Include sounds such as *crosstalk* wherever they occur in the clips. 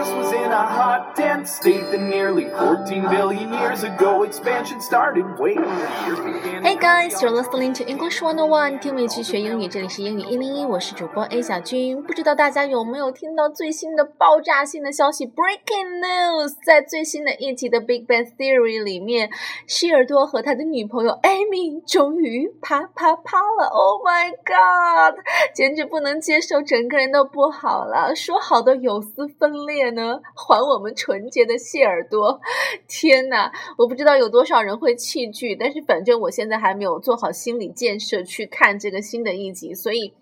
Was in a hot, dense state that nearly 14 billion years ago expansion started. Wait, years began. Hey guys, you're listening to English 101，听美剧学英语，这里是英语一零一，我是主播 A 小军。不知道大家有没有听到最新的爆炸性的消息？Breaking news！在最新的一集的《Big Bang Theory》里面，希尔多和他的女朋友 Amy 终于啪啪啪了！Oh my god！简直不能接受，整个人都不好了。说好的有丝分裂能？还我们纯洁的谢耳朵！天呐，我不知道有多少人会弃剧，但是反正我现在还没有做好心理建设去看这个新的一集，所以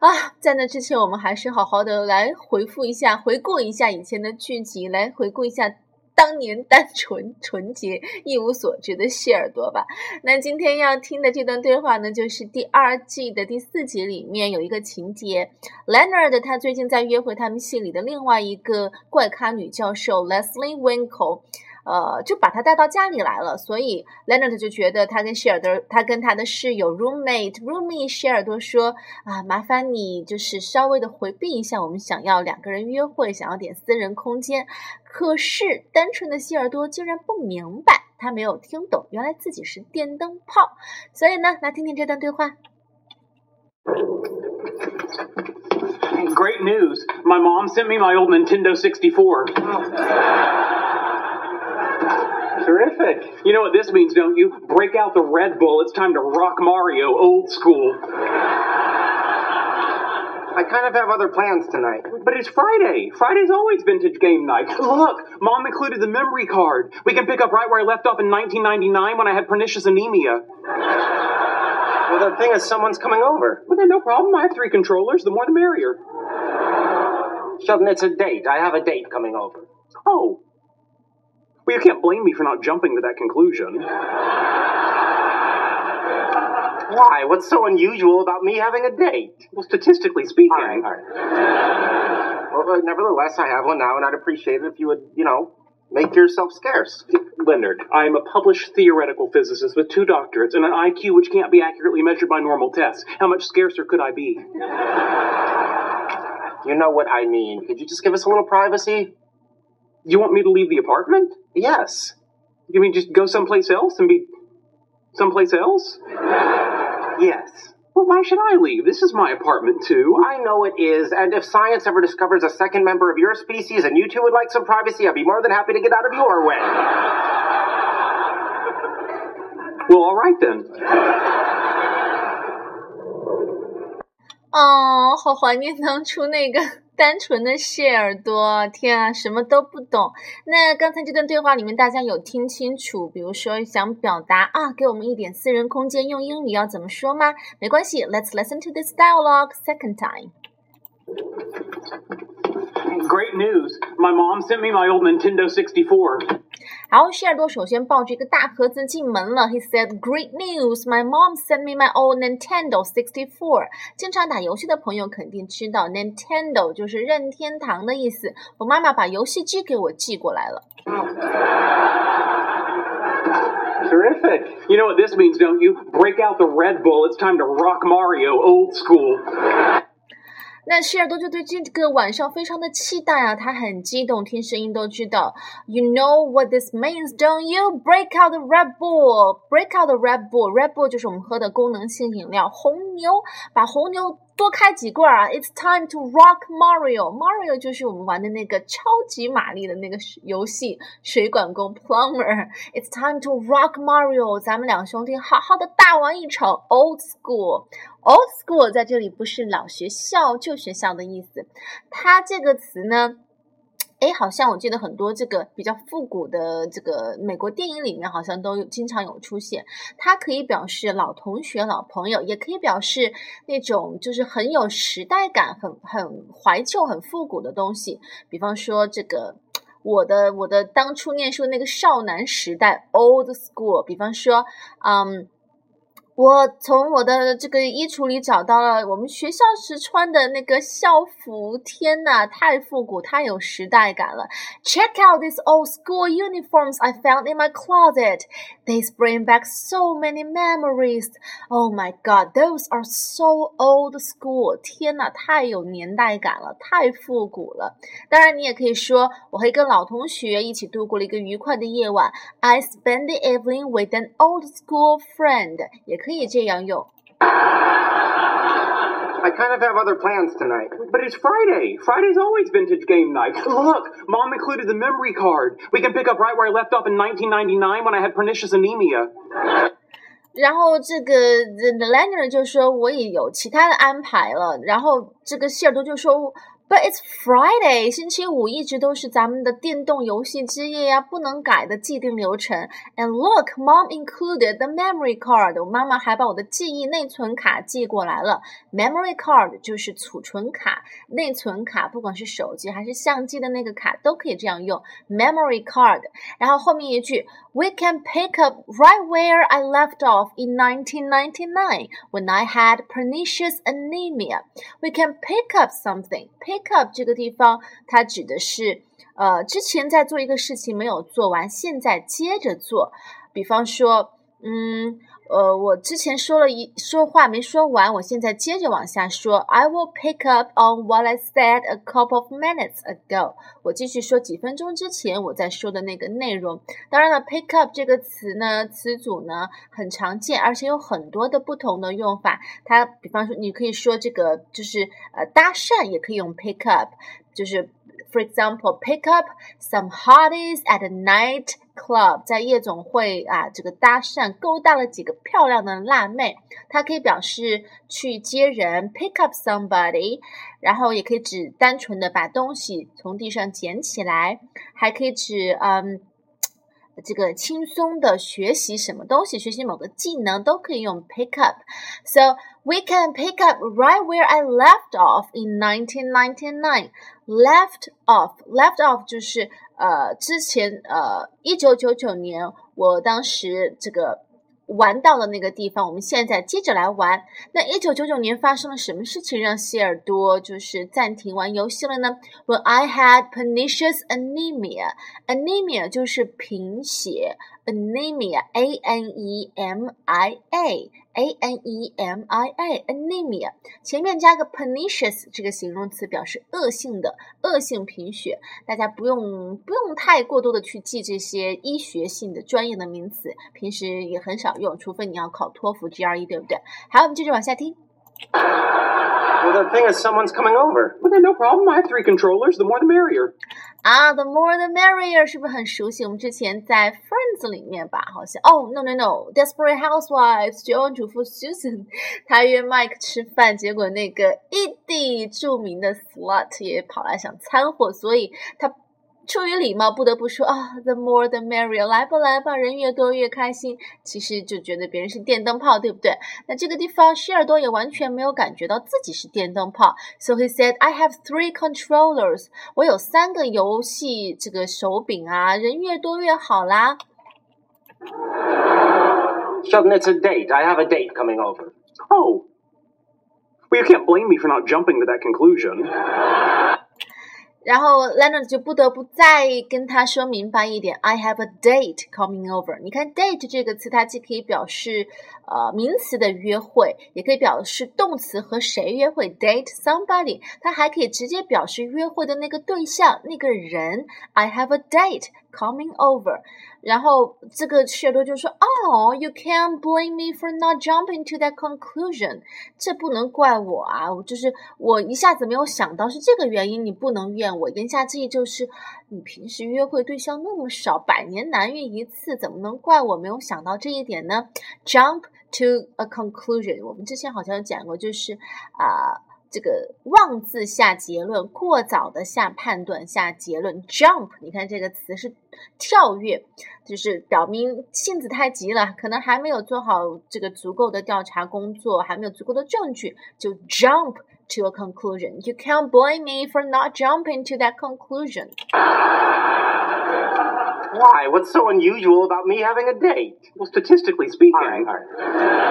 啊，在那之前，我们还是好好的来回复一下、回顾一下以前的剧集，来回顾一下。当年单纯、*laughs* 纯洁、一无所知的谢耳朵吧。那今天要听的这段对话呢，就是第二季的第四集里面有一个情节，Leonard 他最近在约会他们系里的另外一个怪咖女教授 Leslie Winkle。呃，就把他带到家里来了，所以 Leonard 就觉得他跟希尔德，他跟他的室友 roommate roomie 希尔多说啊，麻烦你就是稍微的回避一下，我们想要两个人约会，想要点私人空间。可是单纯的希尔多竟然不明白，他没有听懂，原来自己是电灯泡。所以呢，来听听这段对话。Great news! My mom sent me my old Nintendo 64. *laughs* Terrific. You know what this means, don't you? Break out the Red Bull. It's time to rock Mario old school. I kind of have other plans tonight. But it's Friday. Friday's always vintage game night. Look, Mom included the memory card. We can pick up right where I left off in 1999 when I had pernicious anemia. Well, the thing is, someone's coming over. Well, then no problem. I have three controllers. The more the merrier. Sheldon, it's a date. I have a date coming over. Oh, well, you can't blame me for not jumping to that conclusion. Why? What's so unusual about me having a date? Well, statistically speaking. All right, all right. Well, but nevertheless, I have one now, and I'd appreciate it if you would, you know, make yourself scarce. Leonard, I am a published theoretical physicist with two doctorates and an IQ which can't be accurately measured by normal tests. How much scarcer could I be? You know what I mean. Could you just give us a little privacy? You want me to leave the apartment? Yes. You mean just go someplace else and be someplace else? Yes. Well, why should I leave? This is my apartment, too. I know it is, and if science ever discovers a second member of your species and you two would like some privacy, I'd be more than happy to get out of your way. Well, all right then. 哦，好怀念当初那个 单纯的谢耳朵，天啊，什么都不懂。那刚才这段对话里面，大家有听清楚？比如说想表达啊，给我们一点私人空间，用英语要怎么说吗？没关系，Let's listen to this dialogue second time. Great news! My mom sent me my old Nintendo 64. 好，希尔多首先抱着一个大盒子进门了。He said, "Great news! My mom sent me my old Nintendo 64." 经常打游戏的朋友肯定知道，Nintendo 就是任天堂的意思。我妈妈把游戏机给我寄过来了。 Terrific. You know what this means, don't you? Break out the Red Bull. It's time to rock Mario old school. 那希尔多就对这个晚上非常的期待啊，他很激动，听声音都知道。You know what this means, don't you? Break out the Red Bull, break out the Red Bull. Red Bull 就是我们喝的功能性饮料，红牛，把红牛多开几罐啊！It's time to rock Mario. Mario 就是我们玩的那个超级玛丽的那个游戏，水管工 plumber. It's time to rock Mario. 咱们两兄弟好好的大玩一场 old school. Old school 在这里不是老学校、旧学校的意思，它这个词呢。哎，好像我记得很多这个比较复古的这个美国电影里面，好像都有经常有出现。它可以表示老同学、老朋友，也可以表示那种就是很有时代感、很很怀旧、很复古的东西。比方说这个我的我的当初念书那个少男时代 （old school）。比方说，嗯。我从我的这个衣橱里找到了我们学校时穿的那个校服，天呐，太复古，太有时代感了。Check out these old school uniforms I found in my closet. These bring back so many memories. Oh my god, those are so old school. 天呐，太有年代感了，太复古了。当然，你也可以说，我会跟老同学一起度过了一个愉快的夜晚。I spent the evening with an old school friend. 也可以。 可以这样用。I kind of have other plans tonight. But it's Friday. Friday's always vintage game night. *laughs* Look, Mom included the memory card. We can pick up right where I left off in 1999 when I had pernicious anemia. 然后这个 The Leonard 就说我也有其他的安排了，然后这个希尔多就说 But it's Friday，星期五一直都是咱们的电动游戏之夜呀，不能改的既定流程。And look, Mom included the memory card。我妈妈还把我的记忆内存卡寄过来了。Memory card 就是储存卡、内存卡，不管是手机还是相机的那个卡都可以这样用。Memory card。然后后面一句，We can pick up right where I left off in 1999 when I had pernicious anemia. We can pick up something. Pick makeup 这个地方，它指的是，呃，之前在做一个事情没有做完，现在接着做。比方说，嗯。呃，我之前说了一说话没说完，我现在接着往下说。I will pick up on what I said a couple of minutes ago。我继续说几分钟之前我在说的那个内容。当然了，pick up 这个词呢，词组呢很常见，而且有很多的不同的用法。它比方说，你可以说这个就是呃搭讪，也可以用 pick up，就是 for example pick up some hotties at night。Club 在夜总会啊，这个搭讪勾搭了几个漂亮的辣妹，它可以表示去接人，pick up somebody，然后也可以指单纯的把东西从地上捡起来，还可以指嗯，这个轻松的学习什么东西，学习某个技能都可以用 pick up。So we can pick up right where I left off in 1999. Left off, left off 就是呃，之前呃，一九九九年，我当时这个玩到的那个地方，我们现在接着来玩。那一九九九年发生了什么事情让希尔多就是暂停玩游戏了呢？When I had pernicious anemia, anemia 就是贫血。anemia, a n e m i a, a n e m i a, anemia 前面加个 pernicious 这个形容词，表示恶性的、恶性贫血。大家不用不用太过多的去记这些医学性的专业的名词，平时也很少用，除非你要考托福、GRE，对不对？好，我们接着往下听。Well, the thing is, someone's coming over. Well, then no problem. I have three controllers. The more the merrier. Ah, the more the merrier 是不是很熟悉？我们之前在 Friends 里面吧，好像哦、oh,，no no no, no. Desperate Housewives 绝望主妇 Susan，她约 Mike 吃饭，结果那个 Edie 著名的 slut 也跑来想掺和，所以她出于礼貌，不得不说啊，the more the merrier，来吧来吧，人越多越开心。其实就觉得别人是电灯泡，对不对？那这个地方，希尔多也完全没有感觉到自己是电灯泡。So he said, "I have three controllers，我有三个游戏这个手柄啊，人越多越好啦。Sheldon, it's a date. I have a date coming over. Oh. Well, you can't blame me for not jumping to that conclusion. 然后 Leonard 就不得不再跟他说明白一点，I have a date coming over。你看 date 这个词，它既可以表示呃名词的约会，也可以表示动词和谁约会，date somebody。它还可以直接表示约会的那个对象，那个人。I have a date coming over。然后这个雪多就说：“Oh, you can't blame me for not jumping to that conclusion。这不能怪我啊，就是我一下子没有想到是这个原因，你不能怨我。言下之意就是，你平时约会对象那么少，百年难遇一次，怎么能怪我没有想到这一点呢？Jump to a conclusion。我们之前好像有讲过，就是啊。”这个妄自下结论，过早的下判断、下结论。Jump，你看这个词是跳跃，就是表明性子太急了，可能还没有做好这个足够的调查工作，还没有足够的证据，就 jump to a conclusion. You can't blame me for not jumping to that conclusion. Why? What's so unusual about me having a date? Well, statistically speaking. All right, all right.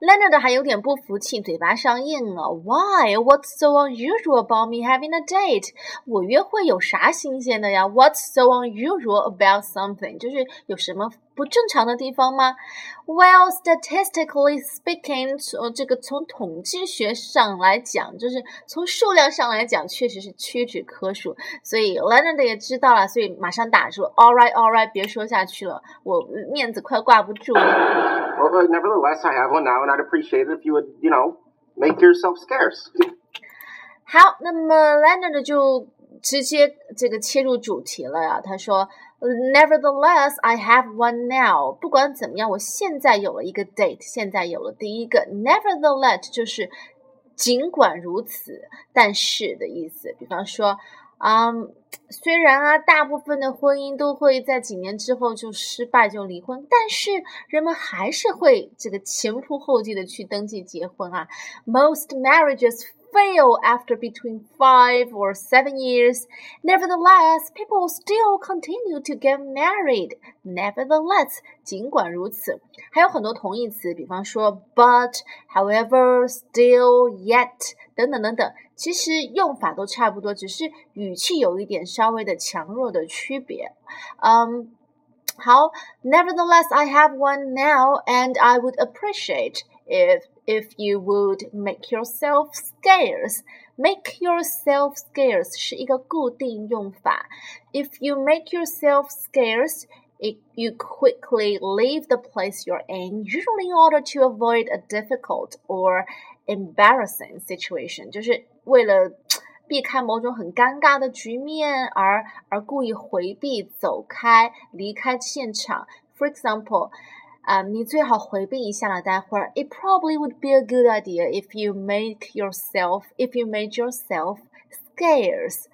Leonard 还有点不服气，嘴巴上硬了。Why? What's so unusual about me having a date? 我约会有啥新鲜的呀？What's so unusual about something? 就是有什么不正常的地方吗？Well, statistically speaking，呃，这个从统计学上来讲，就是从数量上来讲，确实是屈指可数。所以 Leonard 也知道了，所以马上打住。All right, all right，别说下去了，我面子快挂不住了。Well, nevertheless, I have one now, and I'd appreciate it if you would, you know, make yourself scarce. *laughs* 好，那么 Leonard 就直接这个切入主题了呀。他说 ，Nevertheless, I have one now。不管怎么样，我现在有了一个 date，现在有了第一个。Nevertheless 就是尽管如此，但是的意思。比方说。啊，虽然啊，大部分的婚姻都会在几年之后就失败就离婚，但是人们还是会这个前仆后继的去登记结婚啊。Most marriages fail after between five or seven years. Nevertheless, people still continue to get married. Nevertheless，尽管如此，还有很多同义词，比方说 but, however, still, yet 等等等等。其实用法都差不多，只是语气有一点稍微的强弱的区别。嗯，好，Nevertheless, I have one now, and I would appreciate if if you would make yourself scarce. Make yourself scarce 是一个固定用法。If you make yourself scarce, it, you quickly leave the place you're in, usually in order to avoid a difficult or embarrassing situation，就是为了避开某种很尴尬的局面而而故意回避、走开、离开现场。For example， 啊、um,，你最好回避一下了。待会儿，It probably would be a good idea if you make yourself if you made yourself scarce。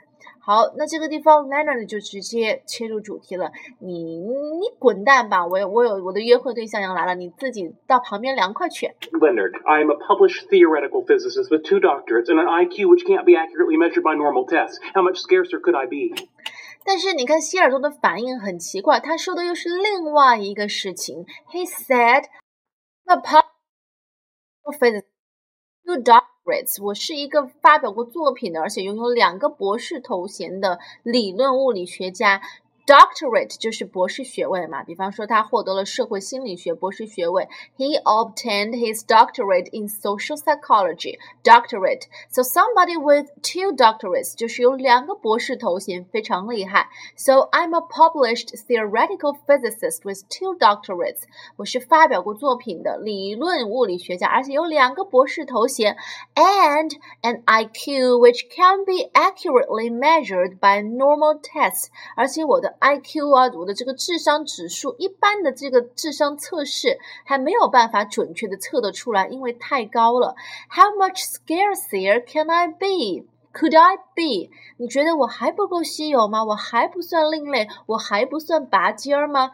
好，那这个地方 Leonard 就直接切入主题了。你你滚蛋吧！我有我有我的约会对象要来了，你自己到旁边凉快去。Leonard, I am a published theoretical physicist with two doctorates and an IQ which can't be accurately measured by normal tests. How much scarcer could I be? 但是你看希尔顿的反应很奇怪，他说的又是另外一个事情。He said, "The published physicist, two doctorates." 我是一个发表过作品的，而且拥有两个博士头衔的理论物理学家。Doctorate 就是博士学位嘛，比方说他获得了社会心理学博士学位。He obtained his doctorate in social psychology. Doctorate. So somebody with two doctorates 就是有两个博士头衔，非常厉害。So I'm a published theoretical physicist with two doctorates. 我是发表过作品的理论物理学家，而且有两个博士头衔。And an IQ which can be accurately measured by normal tests. 而且我的 IQ 啊，我的这个智商指数，一般的这个智商测试还没有办法准确的测得出来，因为太高了。How much scarcer can I be? Could I be? 你觉得我还不够稀有吗？我还不算另类，我还不算拔尖儿吗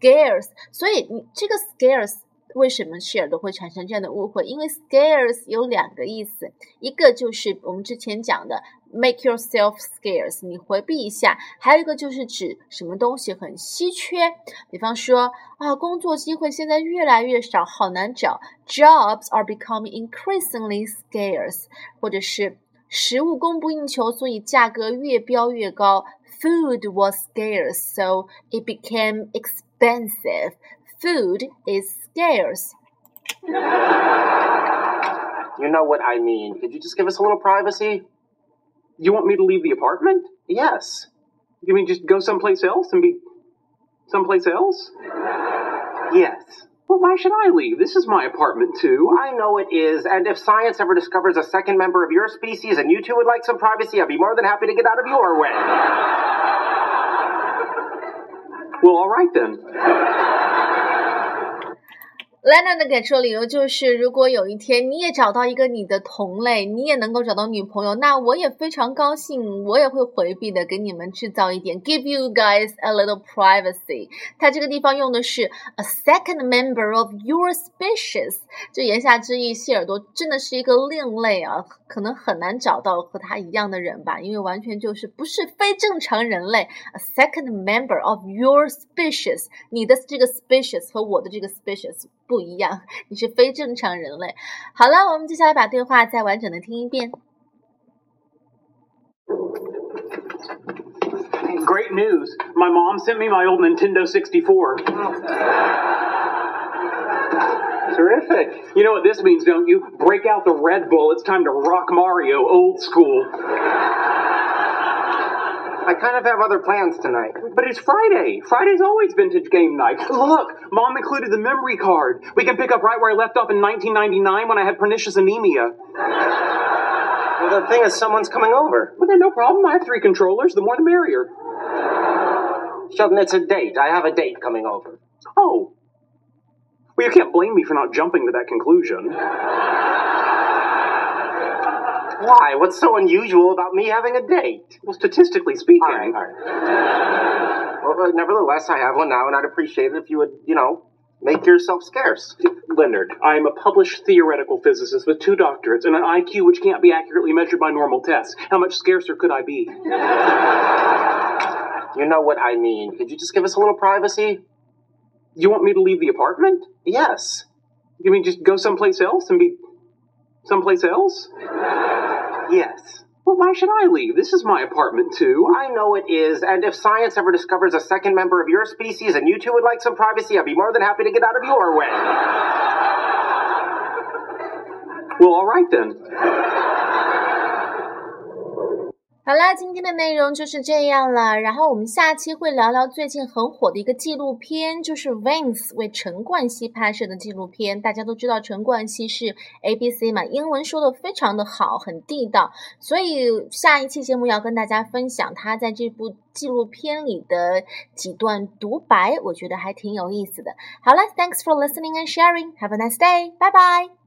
？Scarce，所以你这个 scarce。为什么希尔都会产生这样的误会？因为 scarce 有两个意思，一个就是我们之前讲的 make yourself scarce，你回避一下；还有一个就是指什么东西很稀缺。比方说啊，工作机会现在越来越少，好难找，jobs are becoming increasingly scarce，或者是食物供不应求，所以价格越飙越高。Food was scarce, so it became expensive. Food is scarce. You know what I mean. Could you just give us a little privacy? You want me to leave the apartment? Yes. You mean just go someplace else and be someplace else? Yes. Well, why should I leave? This is my apartment, too. I know it is, and if science ever discovers a second member of your species and you two would like some privacy, I'd be more than happy to get out of your way. well, all right then. Lena 的给出理由就是，如果有一天你也找到一个你的同类，你也能够找到女朋友，那我也非常高兴，我也会回避的，给你们制造一点，give you guys a little privacy。它这个地方用的是 a second member of your species，就言下之意，谢耳朵真的是一个另类啊，可能很难找到和他一样的人吧，因为完全就是不是非正常人类。a second member of your species，你的这个 species 和我的这个 species。不一样，你是非正常人类。好了，我们接下来把对话再完整的听一遍。 Great news. *laughs* My mom sent me my old Nintendo 64. Terrific. You know what this means, don't you? Break out the Red Bull. It's time to rock Mario old school. I kind of have other plans tonight. But it's Friday. Friday's always vintage game night. *laughs* Look, mom included the memory card. We can pick up right where I left off in 1999 when I had pernicious anemia. Well, the thing is, someone's coming over. But then no problem. I have three controllers. The more the merrier. Sheldon, it's a date. I have a date coming over. Oh. Well, you can't blame me for not jumping to that conclusion. Why? What's so unusual about me having a date? Well, statistically speaking. All right, all right. Well, nevertheless, I have one now, and I'd appreciate it if you would, you know, make yourself scarce. Leonard, I am a published theoretical physicist with two doctorates and an IQ which can't be accurately measured by normal tests. How much scarcer could I be? You know what I mean. Could you just give us a little privacy? You want me to leave the apartment? Yes. You mean just go someplace else and be someplace else? Yes. Well, why should I leave? This is my apartment too. I know it is, and if science ever discovers a second member of your species and you two would like some privacy, I'd be more than happy to get out of your way. Well, all right then. 好啦，今天的内容就是这样了。然后我们下期会聊聊最近很火的一个纪录片，就是 Vince 为陈冠希拍摄的纪录片。大家都知道陈冠希是 ABC 嘛，英文说的非常的好，很地道。所以下一期节目要跟大家分享他在这部纪录片里的几段独白，我觉得还挺有意思的。好了，Thanks for listening and sharing. Have a nice day. Bye bye.